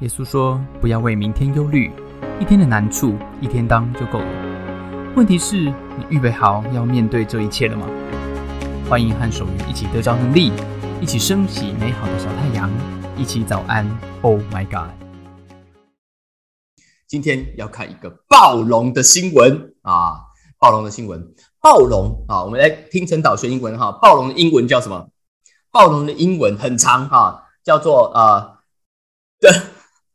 耶稣说：“不要为明天忧虑，一天的难处一天当就够了。问题是，你预备好要面对这一切了吗？”欢迎和守愚一起得着能力，一起升起美好的小太阳，一起早安。Oh my God！今天要看一个暴龙的新闻啊，暴龙的新闻，暴龙啊，我们来听陈导学英文哈。暴龙的英文叫什么？暴龙的英文很长哈，叫做呃对。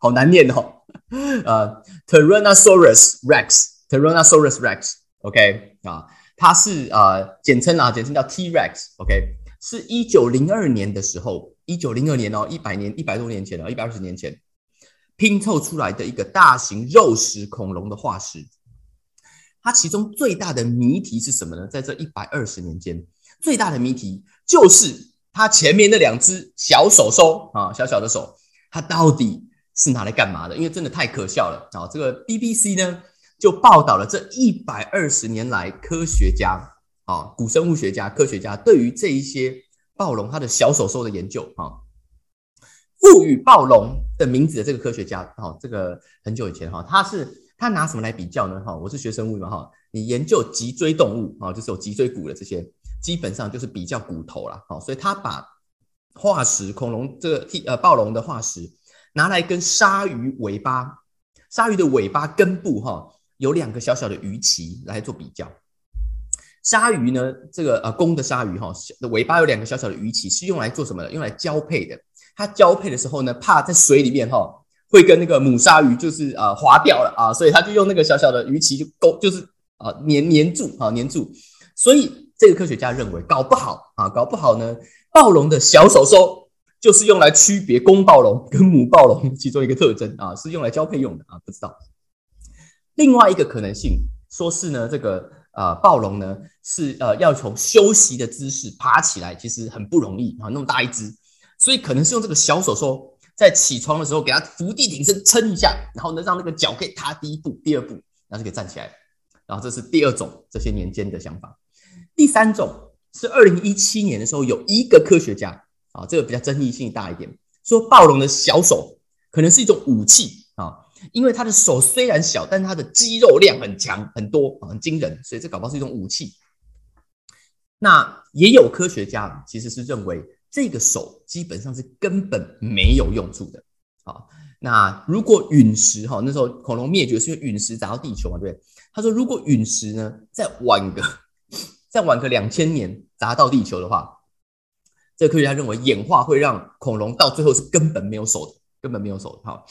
好难念哦，呃，Tyrannosaurus Rex，Tyrannosaurus Rex，OK 啊，它是呃简称啊，简称叫 T Rex，OK，是一九零二年的时候，一九零二年哦，一百年一百多年前了，一百二十年前拼凑出来的一个大型肉食恐龙的化石。它其中最大的谜题是什么呢？在这一百二十年间，最大的谜题就是它前面那两只小手手啊，小小的手，它到底？是拿来干嘛的？因为真的太可笑了啊！这个 BBC 呢就报道了这一百二十年来科学家啊，古生物学家、科学家对于这一些暴龙它的小手手的研究啊，赋予暴龙的名字的这个科学家哈，这个很久以前哈，他是他拿什么来比较呢？哈，我是学生物嘛哈，你研究脊椎动物啊，就是有脊椎骨的这些，基本上就是比较骨头了哈，所以他把化石恐龙这个呃暴龙的化石。拿来跟鲨鱼尾巴、鲨鱼的尾巴根部哈，有两个小小的鱼鳍来做比较。鲨鱼呢，这个呃公的鲨鱼哈，尾巴有两个小小的鱼鳍，是用来做什么的？用来交配的。它交配的时候呢，怕在水里面哈，会跟那个母鲨鱼就是呃划掉了啊，所以它就用那个小小的鱼鳍就勾，就是啊粘粘住啊粘住。所以这个科学家认为，搞不好啊，搞不好呢，暴龙的小手手。就是用来区别公暴龙跟母暴龙其中一个特征啊，是用来交配用的啊，不知道。另外一个可能性，说是呢，这个呃暴龙呢是呃要从休息的姿势爬起来，其实很不容易啊，那么大一只，所以可能是用这个小手手在起床的时候给它伏地挺身撑一下，然后呢让那个脚可以踏第一步、第二步，然后就可以站起来。然后这是第二种这些年间的想法。第三种是二零一七年的时候，有一个科学家。啊，这个比较争议性大一点。说暴龙的小手可能是一种武器啊，因为它的手虽然小，但它的肌肉量很强、很多、很惊人，所以这搞不好是一种武器。那也有科学家其实是认为这个手基本上是根本没有用处的。啊，那如果陨石哈，那时候恐龙灭绝是因为陨石砸到地球嘛，对不对？他说如果陨石呢再晚个 再晚个两千年砸到地球的话。这个科学家认为，演化会让恐龙到最后是根本没有手的，根本没有手的。哈，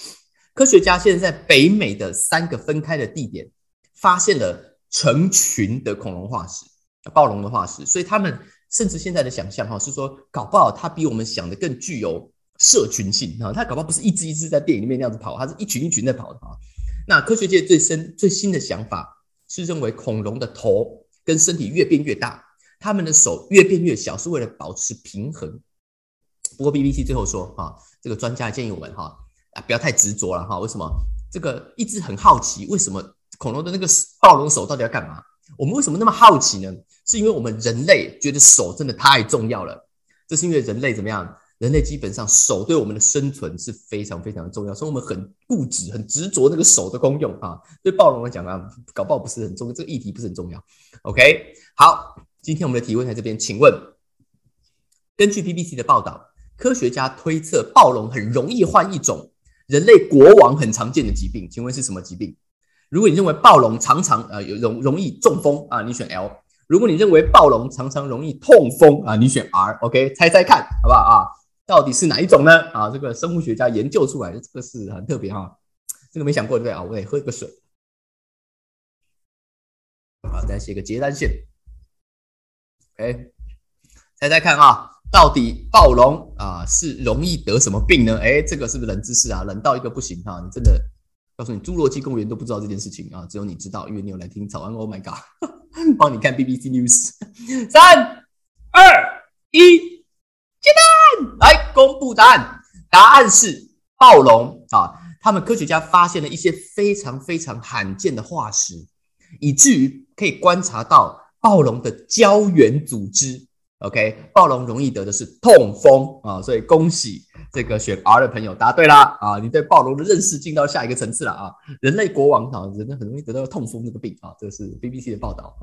科学家现在在北美的三个分开的地点发现了成群的恐龙化石，暴龙的化石。所以他们甚至现在的想象，哈，是说搞不好它比我们想的更具有社群性啊。它搞不好不是一只一只在电影里面那样子跑，它是一群一群在跑的啊。那科学界最深最新的想法是认为，恐龙的头跟身体越变越大。他们的手越变越小，是为了保持平衡。不过 BBC 最后说，哈，这个专家建议我们，哈，啊，不要太执着了，哈。为什么？这个一直很好奇，为什么恐龙的那个暴龙手到底要干嘛？我们为什么那么好奇呢？是因为我们人类觉得手真的太重要了。这是因为人类怎么样？人类基本上手对我们的生存是非常非常的重要，所以我们很固执、很执着那个手的功用啊。对暴龙来讲啊，搞不好不是很重要，这个议题不是很重要。OK，好。今天我们的提问在这边，请问，根据 BBC 的报道，科学家推测暴龙很容易患一种人类国王很常见的疾病，请问是什么疾病？如果你认为暴龙常常呃有容容易中风啊，你选 L；如果你认为暴龙常常容易痛风啊，你选 R。OK，猜猜看好不好啊？到底是哪一种呢？啊，这个生物学家研究出来的，这个是很特别哈，这个没想过对不对啊？我得喝一个水。好，再写个结单线。哎，猜猜看啊，到底暴龙啊是容易得什么病呢？哎，这个是不是冷知识啊？冷到一个不行哈！你真的告诉你，侏罗纪公园都不知道这件事情啊，只有你知道，因为你有来听早安。Oh my god，帮你看 BBC News。三、二、一，接单来公布答案，答案是暴龙啊！他们科学家发现了一些非常非常罕见的化石，以至于可以观察到。暴龙的胶原组织，OK，暴龙容易得的是痛风啊，所以恭喜这个选 R 的朋友答对啦啊！你对暴龙的认识进到下一个层次了啊！人类国王啊，人类很容易得到痛风这个病啊，这个是 BBC 的报道。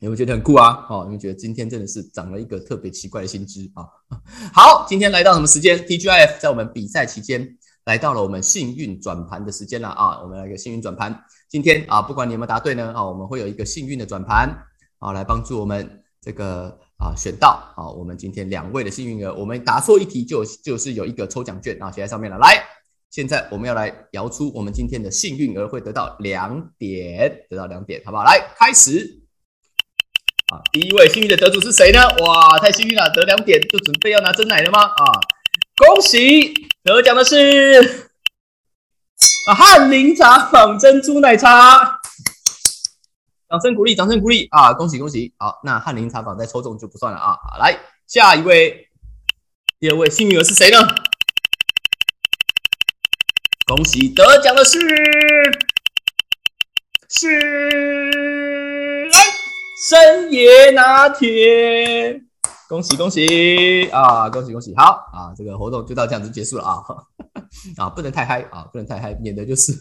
有没有觉得很酷啊？哦，有没有觉得今天真的是长了一个特别奇怪的新知啊？好，今天来到什么时间？TGIF 在我们比赛期间来到了我们幸运转盘的时间了啊！我们来一个幸运转盘。今天啊，不管你有没有答对呢，啊，我们会有一个幸运的转盘啊，来帮助我们这个。啊，选到啊！我们今天两位的幸运儿，我们答错一题就就是有一个抽奖券啊，写在上面了。来，现在我们要来摇出我们今天的幸运儿会得到两点，得到两点，好不好？来，开始。啊，第一位幸运的得主是谁呢？哇，太幸运了，得两点就准备要拿真奶了吗？啊，恭喜得奖的是啊，翰林茶坊珍珠奶茶。掌声鼓励，掌声鼓励啊！恭喜恭喜！好，那翰林茶坊再抽中就不算了啊！好，来下一位，第二位幸运儿是谁呢？恭喜得奖的是是深野拿铁！恭喜恭喜啊！恭喜恭喜！好啊，这个活动就到这样子结束了啊！啊，不能太嗨啊，不能太嗨，免得就是。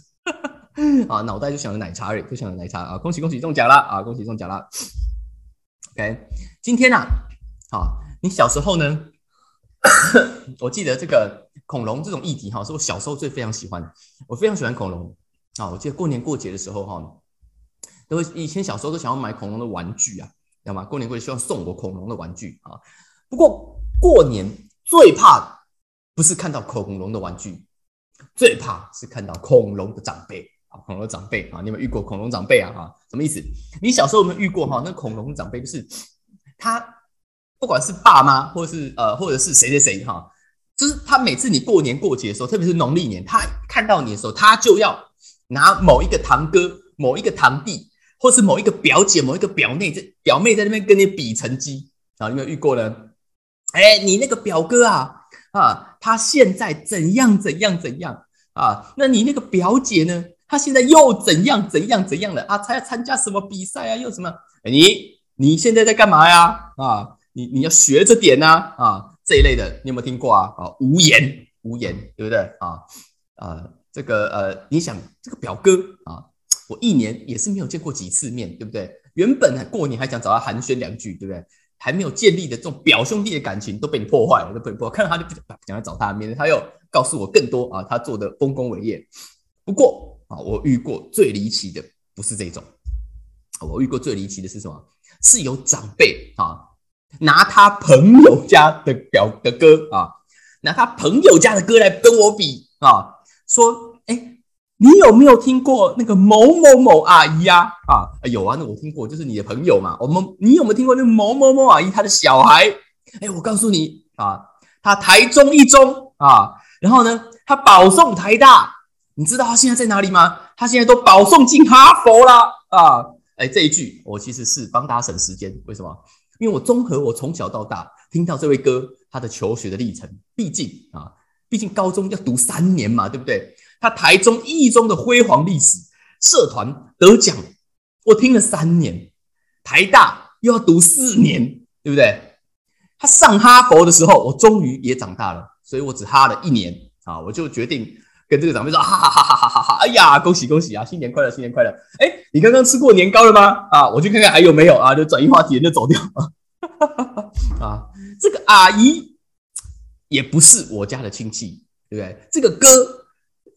啊，脑袋就想着奶茶而已，就想着奶茶啊！恭喜恭喜中奖了啊！恭喜中奖了。OK，今天呢，好，你小时候呢？我记得这个恐龙这种议题哈，是我小时候最非常喜欢的。我非常喜欢恐龙啊！我记得过年过节的时候哈，都以前小时候都想要买恐龙的玩具啊，道吗？过年过节希望送我恐龙的玩具啊。不过过年最怕不是看到恐龙的玩具，最怕是看到恐龙的长辈啊。恐龙长辈啊，你有没有遇过恐龙长辈啊？哈，什么意思？你小时候有没有遇过哈？那恐龙长辈就是他，不管是爸妈，或者是呃，或者是谁谁谁哈，就是他每次你过年过节的时候，特别是农历年，他看到你的时候，他就要拿某一个堂哥、某一个堂弟，或是某一个表姐、某一个表妹在表妹在那边跟你比成绩啊？有没有遇过呢？哎，你那个表哥啊啊，他现在怎样怎样怎样啊？那你那个表姐呢？他现在又怎样怎样怎样了啊？他要参加什么比赛啊？又什么？你你现在在干嘛呀？啊，你你要学着点呐！啊，这一类的你有没有听过啊？啊，无言无言，对不对啊？啊，这个呃，你想这个表哥啊，我一年也是没有见过几次面对不对？原本过年还想找他寒暄两句，对不对？还没有建立的这种表兄弟的感情都被你破坏了，都被你破坏。看到他就不想来找他，免得他又告诉我更多啊，他做的丰功伟业。不过。啊，我遇过最离奇的不是这种，我遇过最离奇的是什么？是有长辈啊，拿他朋友家的表的歌啊，拿他朋友家的歌来跟我比啊，说，你有没有听过那个某某某阿姨呀？啊，有啊，那我听过，就是你的朋友嘛。我们，你有没有听过那个某某某阿姨她的小孩？哎，我告诉你啊，他台中一中啊，然后呢，他保送台大。你知道他现在在哪里吗？他现在都保送进哈佛了啊！哎，这一句我其实是帮大家省时间，为什么？因为我综合我从小到大听到这位哥他的求学的历程，毕竟啊，毕竟高中要读三年嘛，对不对？他台中一中的辉煌历史，社团得奖，我听了三年，台大又要读四年，对不对？他上哈佛的时候，我终于也长大了，所以我只哈了一年啊，我就决定。跟这个长辈说，哈哈哈哈哈哈！哎呀，恭喜恭喜啊，新年快乐，新年快乐！哎，你刚刚吃过年糕了吗？啊，我去看看还有没有啊，就转移话题，就走掉。啊，这个阿姨也不是我家的亲戚，对不对？这个哥，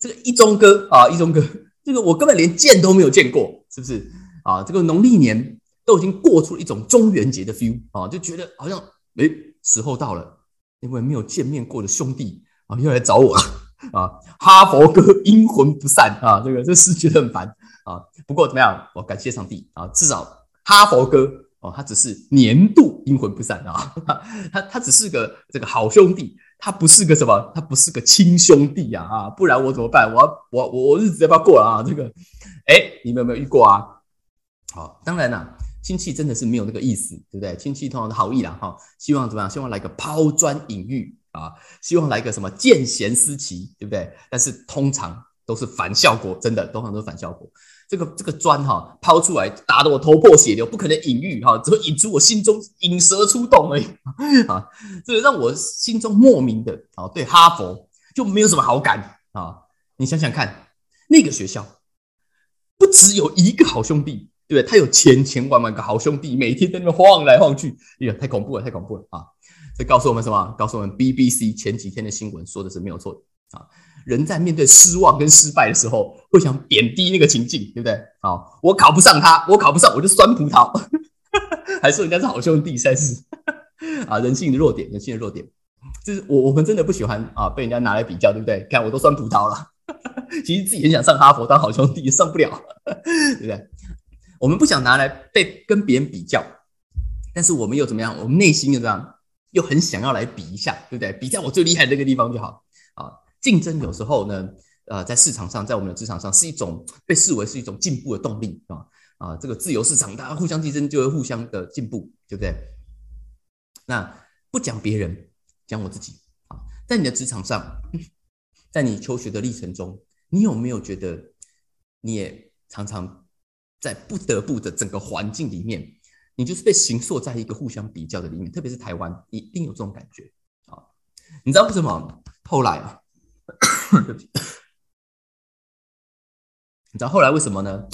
这个一中哥啊，一中哥，这个我根本连见都没有见过，是不是？啊，这个农历年都已经过出了一种中元节的 feel 啊，就觉得好像哎，时候到了，因为没有见面过的兄弟啊，又来找我。啊，哈佛哥阴魂不散啊，这个这是觉得很烦啊。不过怎么样，我感谢上帝啊，至少哈佛哥哦，他只是年度阴魂不散啊，他他只是个这个好兄弟，他不是个什么，他不是个亲兄弟呀啊，不然我怎么办？我我我我日子要不要过了啊？这个，哎，你们有没有遇过啊？好，当然了，亲戚真的是没有那个意思，对不对？亲戚通常是好意啦哈，希望怎么样？希望来个抛砖引玉。啊，希望来个什么见贤思齐，对不对？但是通常都是反效果，真的，通常都是反效果。这个这个砖哈抛出来，打得我头破血流，不可能隐喻哈，只会引出我心中引蛇出洞而已 啊！这个让我心中莫名的啊，对哈佛就没有什么好感啊！你想想看，那个学校不只有一个好兄弟，对不对？他有千千万万个好兄弟，每天在那边晃来晃去，哎呀，太恐怖了，太恐怖了啊！这告诉我们什么？告诉我们 BBC 前几天的新闻说的是没有错的啊！人在面对失望跟失败的时候，会想贬低那个情境，对不对？好，我考不上他，我考不上，我就酸葡萄，还说人家是好兄弟，算是啊，人性的弱点，人性的弱点，就是我我们真的不喜欢啊，被人家拿来比较，对不对？看我都酸葡萄了，其实自己很想上哈佛当好兄弟，上不了，对不对？我们不想拿来被跟别人比较，但是我们又怎么样？我们内心又怎样？又很想要来比一下，对不对？比在我最厉害的那个地方就好啊。竞争有时候呢，呃，在市场上，在我们的职场上，是一种被视为是一种进步的动力啊啊，这个自由市场，大家互相竞争就会互相的进步，对不对？那不讲别人，讲我自己啊，在你的职场上，在你求学的历程中，你有没有觉得你也常常在不得不的整个环境里面，你就是被形塑在一个互相比较的里面，特别是台湾，一定有这种感觉啊？你知道为什么后来啊？对不起，你知道后来为什么呢？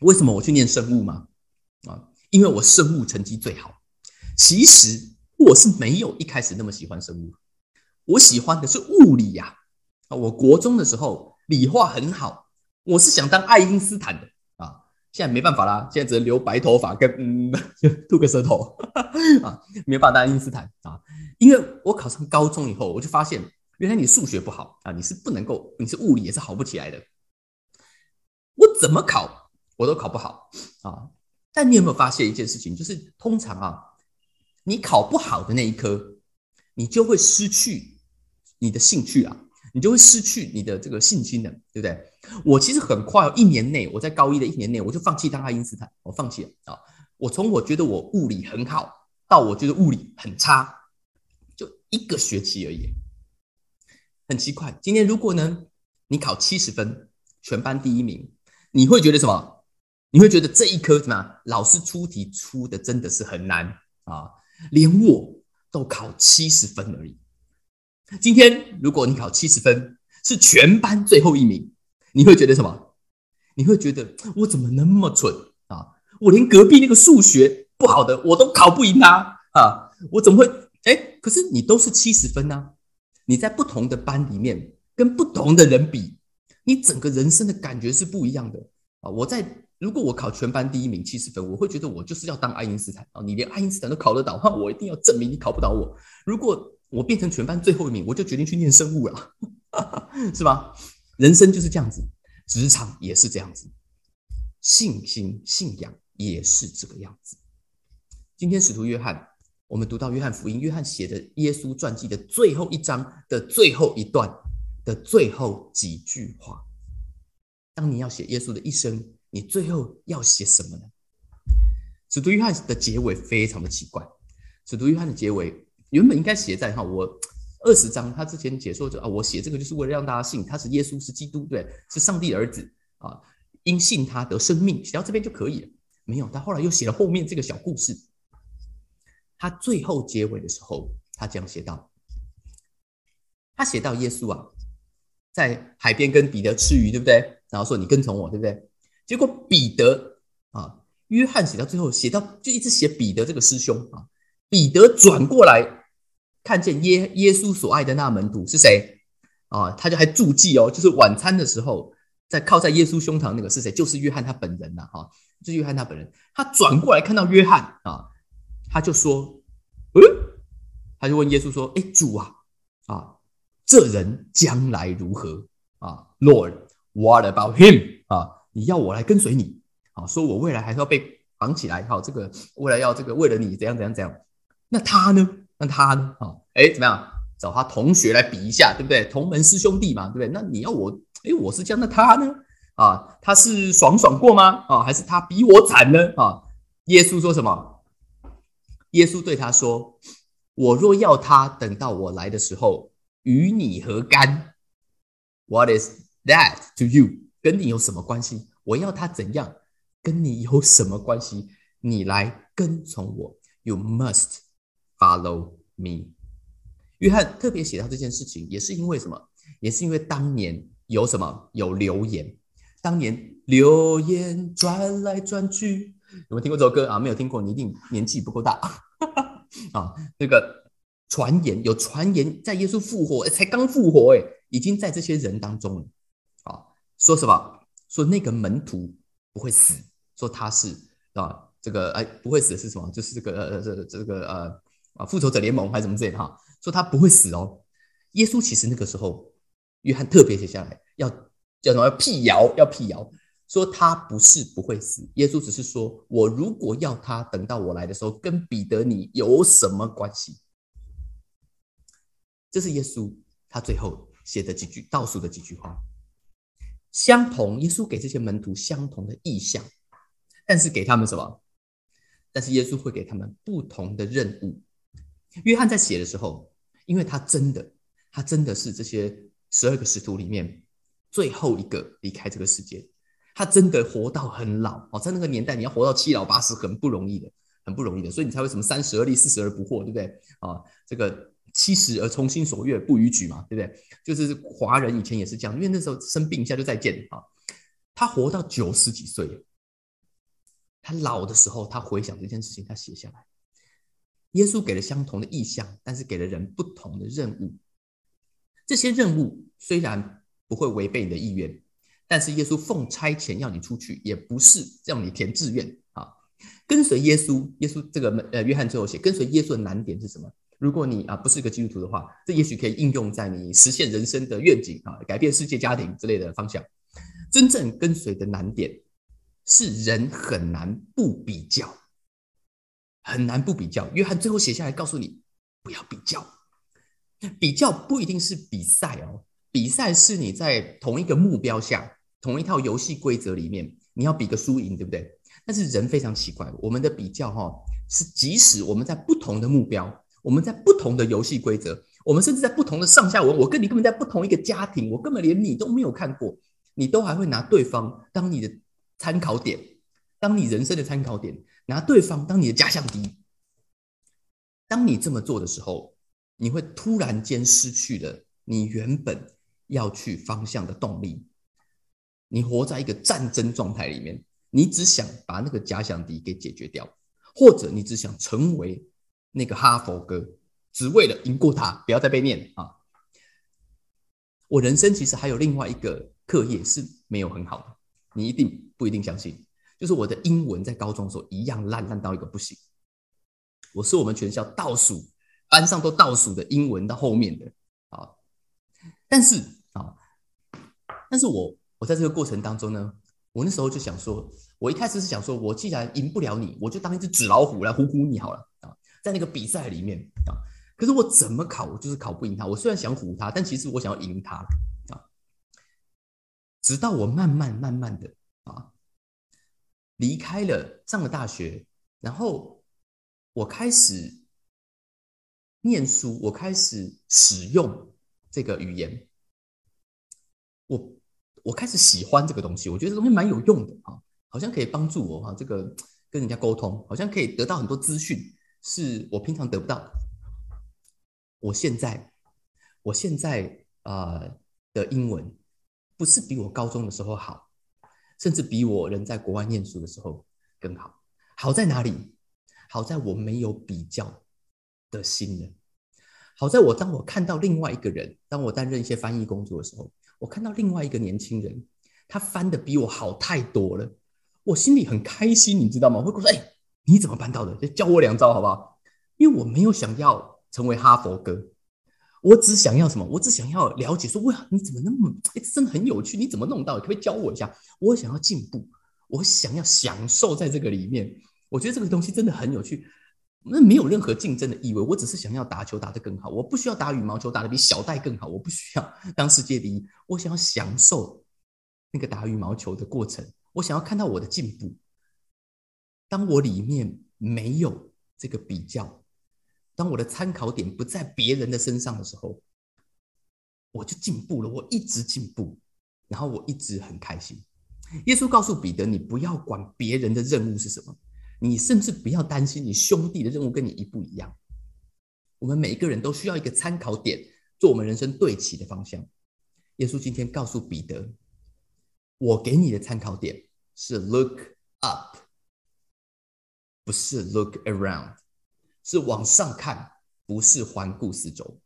为什么我去念生物吗？啊，因为我生物成绩最好。其实我是没有一开始那么喜欢生物，我喜欢的是物理呀。啊，我国中的时候理化很好，我是想当爱因斯坦的啊。现在没办法啦，现在只能留白头发跟嗯，吐个舌头 啊，没办法当爱因斯坦啊。因为我考上高中以后，我就发现。原来你数学不好啊，你是不能够，你是物理也是好不起来的。我怎么考我都考不好啊！但你有没有发现一件事情？就是通常啊，你考不好的那一科，你就会失去你的兴趣啊，你就会失去你的这个信心的，对不对？我其实很快，一年内，我在高一的一年内，我就放弃当爱因斯坦，我放弃了啊！我从我觉得我物理很好，到我觉得物理很差，就一个学期而已。很奇怪，今天如果呢，你考七十分，全班第一名，你会觉得什么？你会觉得这一科怎么样？老师出题出的真的是很难啊，连我都考七十分而已。今天如果你考七十分，是全班最后一名，你会觉得什么？你会觉得我怎么那么蠢啊？我连隔壁那个数学不好的我都考不赢他啊！我怎么会？哎，可是你都是七十分呢？你在不同的班里面跟不同的人比，你整个人生的感觉是不一样的啊！我在如果我考全班第一名七十分，我会觉得我就是要当爱因斯坦啊！你连爱因斯坦都考得到，那我一定要证明你考不倒我。如果我变成全班最后一名，我就决定去念生物了，是吧？人生就是这样子，职场也是这样子，信心信仰也是这个样子。今天使徒约翰。我们读到约翰福音，约翰写的耶稣传记的最后一章的最后一段的最后几句话。当你要写耶稣的一生，你最后要写什么呢？使徒约翰的结尾非常的奇怪。使徒约翰的结尾原本应该写在哈我二十章，他之前解说着啊，我写这个就是为了让大家信他是耶稣是基督，对，是上帝的儿子啊，因信他得生命，写到这边就可以了。没有，他后来又写了后面这个小故事。他最后结尾的时候，他这样写道：“他写到耶稣啊，在海边跟彼得吃鱼，对不对？然后说你跟从我，对不对？结果彼得啊，约翰写到最后，写到就一直写彼得这个师兄啊。彼得转过来看见耶耶稣所爱的那门徒是谁啊？他就还注记哦，就是晚餐的时候在靠在耶稣胸膛那个是谁？就是约翰他本人呐，哈，就是约翰他本人。他转过来看到约翰啊。”他就说：“嗯，他就问耶稣说：‘哎，主啊，啊，这人将来如何啊？’Lord，what about him？啊，你要我来跟随你？啊，说我未来还是要被绑起来？好，这个未来要这个为了你怎样怎样怎样？那他呢？那他呢？啊，哎，怎么样？找他同学来比一下，对不对？同门师兄弟嘛，对不对？那你要我？哎，我是这样，那他呢？啊，他是爽爽过吗？啊，还是他比我惨呢？啊？耶稣说什么？”耶稣对他说：“我若要他等到我来的时候，与你何干？What is that to you？跟你有什么关系？我要他怎样？跟你有什么关系？你来跟从我。You must follow me。约翰特别写到这件事情，也是因为什么？也是因为当年有什么？有流言。当年流言转来转去，有没有听过这首歌啊？没有听过，你一定年纪不够大啊。那个传言有传言，在耶稣复活，才刚复活，哎，已经在这些人当中了。啊，说什么？说那个门徒不会死，说他是啊，这个哎不会死是什么？就是这个呃这这个呃啊复仇者联盟还是什么之类的哈？说他不会死哦。耶稣其实那个时候，约翰特别写下来要。叫什么？要辟谣，要辟谣，说他不是不会死。耶稣只是说，我如果要他等到我来的时候，跟彼得你有什么关系？这是耶稣他最后写的几句倒数的几句话，相同。耶稣给这些门徒相同的意象，但是给他们什么？但是耶稣会给他们不同的任务。约翰在写的时候，因为他真的，他真的是这些十二个使徒里面。最后一个离开这个世界，他真的活到很老哦，在那个年代，你要活到七老八十很不容易的，很不容易的，所以你才会什么三十而立，四十而不惑，对不对啊？这个七十而从心所欲不逾矩嘛，对不对？就是华人以前也是这样，因为那时候生病一下就再见啊。他活到九十几岁，他老的时候，他回想这件事情，他写下来。耶稣给了相同的意向，但是给了人不同的任务。这些任务虽然。不会违背你的意愿，但是耶稣奉差遣要你出去，也不是让你填志愿啊。跟随耶稣，耶稣这个呃，约翰最后写，跟随耶稣的难点是什么？如果你啊不是一个基督徒的话，这也许可以应用在你实现人生的愿景啊，改变世界、家庭之类的方向。真正跟随的难点是人很难不比较，很难不比较。约翰最后写下来告诉你，不要比较，比较不一定是比赛哦。比赛是你在同一个目标下，同一套游戏规则里面，你要比个输赢，对不对？但是人非常奇怪，我们的比较哈，是即使我们在不同的目标，我们在不同的游戏规则，我们甚至在不同的上下文，我跟你根本在不同一个家庭，我根本连你都没有看过，你都还会拿对方当你的参考点，当你人生的参考点，拿对方当你的假想敌。当你这么做的时候，你会突然间失去了你原本。要去方向的动力，你活在一个战争状态里面，你只想把那个假想敌给解决掉，或者你只想成为那个哈佛哥，只为了赢过他，不要再被念啊！我人生其实还有另外一个课业是没有很好的，你一定不一定相信，就是我的英文在高中的时候一样烂烂到一个不行，我是我们全校倒数，班上都倒数的英文到后面的。但是啊，但是我我在这个过程当中呢，我那时候就想说，我一开始是想说，我既然赢不了你，我就当一只纸老虎来唬唬你好了啊，在那个比赛里面啊，可是我怎么考，我就是考不赢他。我虽然想唬他，但其实我想要赢他啊。直到我慢慢慢慢的啊，离开了上了大学，然后我开始念书，我开始使用。这个语言，我我开始喜欢这个东西，我觉得这东西蛮有用的啊，好像可以帮助我哈，这个跟人家沟通，好像可以得到很多资讯，是我平常得不到的。我现在，我现在啊的英文不是比我高中的时候好，甚至比我人在国外念书的时候更好。好在哪里？好在我没有比较的心了。好在我当我看到另外一个人，当我担任一些翻译工作的时候，我看到另外一个年轻人，他翻的比我好太多了，我心里很开心，你知道吗？我会说：“哎，你怎么办到的？就教我两招好不好？”因为我没有想要成为哈佛哥，我只想要什么？我只想要了解说：“哇，你怎么那么……哎，真的很有趣，你怎么弄到？可不可以教我一下？我想要进步，我想要享受在这个里面。我觉得这个东西真的很有趣。”那没有任何竞争的意味，我只是想要打球打得更好，我不需要打羽毛球打得比小戴更好，我不需要 当世界第一，我想要享受那个打羽毛球的过程，我想要看到我的进步。当我里面没有这个比较，当我的参考点不在别人的身上的时候，我就进步了，我一直进步，然后我一直很开心。耶稣告诉彼得：“你不要管别人的任务是什么，你甚至不要担心你兄弟的任务跟你一不一样。我们每一个人都需要一个参考点，做我们人生对齐的方向。”耶稣今天告诉彼得：“我给你的参考点是 look up，不是 look around，是往上看，不是环顾四周。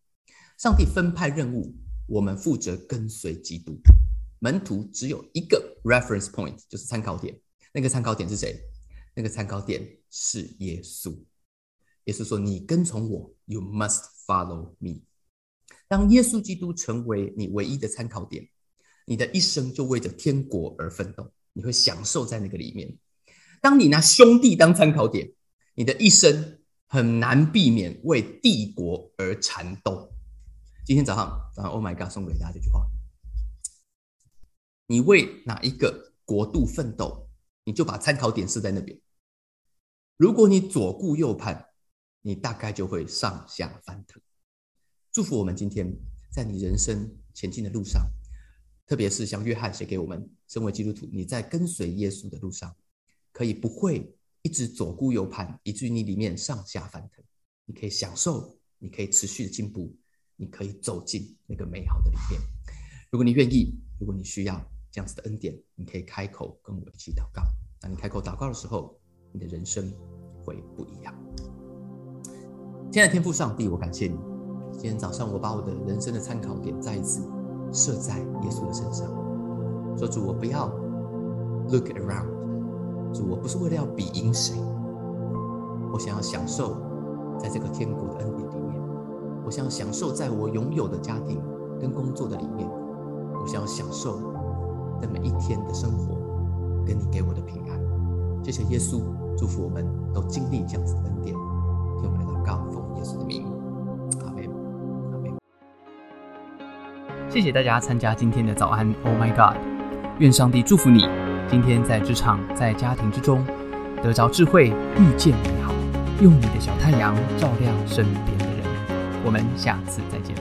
上帝分派任务，我们负责跟随基督。”门徒只有一个 reference point，就是参考点。那个参考点是谁？那个参考点是耶稣。耶稣说：“你跟从我，you must follow me。”当耶稣基督成为你唯一的参考点，你的一生就为着天国而奋斗，你会享受在那个里面。当你拿兄弟当参考点，你的一生很难避免为帝国而缠斗。今天早上，早上，Oh my God，送给大家这句话。你为哪一个国度奋斗，你就把参考点设在那边。如果你左顾右盼，你大概就会上下翻腾。祝福我们今天在你人生前进的路上，特别是像约翰写给我们，身为基督徒，你在跟随耶稣的路上，可以不会一直左顾右盼，以至于你里面上下翻腾。你可以享受，你可以持续的进步，你可以走进那个美好的里面。如果你愿意，如果你需要。这样子的恩典，你可以开口跟我一起祷告。当你开口祷告的时候，你的人生会不一样。亲爱的天父上帝，我感谢你。今天早上，我把我的人生的参考点再一次设在耶稣的身上。说主，我不要 look around。主，我不是为了要比赢谁，我想要享受在这个天国的恩典里面。我想要享受在我拥有的家庭跟工作的里面。我想要享受。的每一天的生活，跟你给我的平安，谢谢耶稣，祝福我们都经历这样子的恩典，听我们的祷告，奉耶稣的名，阿门，阿门。谢谢大家参加今天的早安，Oh my God，愿上帝祝福你，今天在职场、在家庭之中得着智慧，遇见美好，用你的小太阳照亮身边的人。我们下次再见。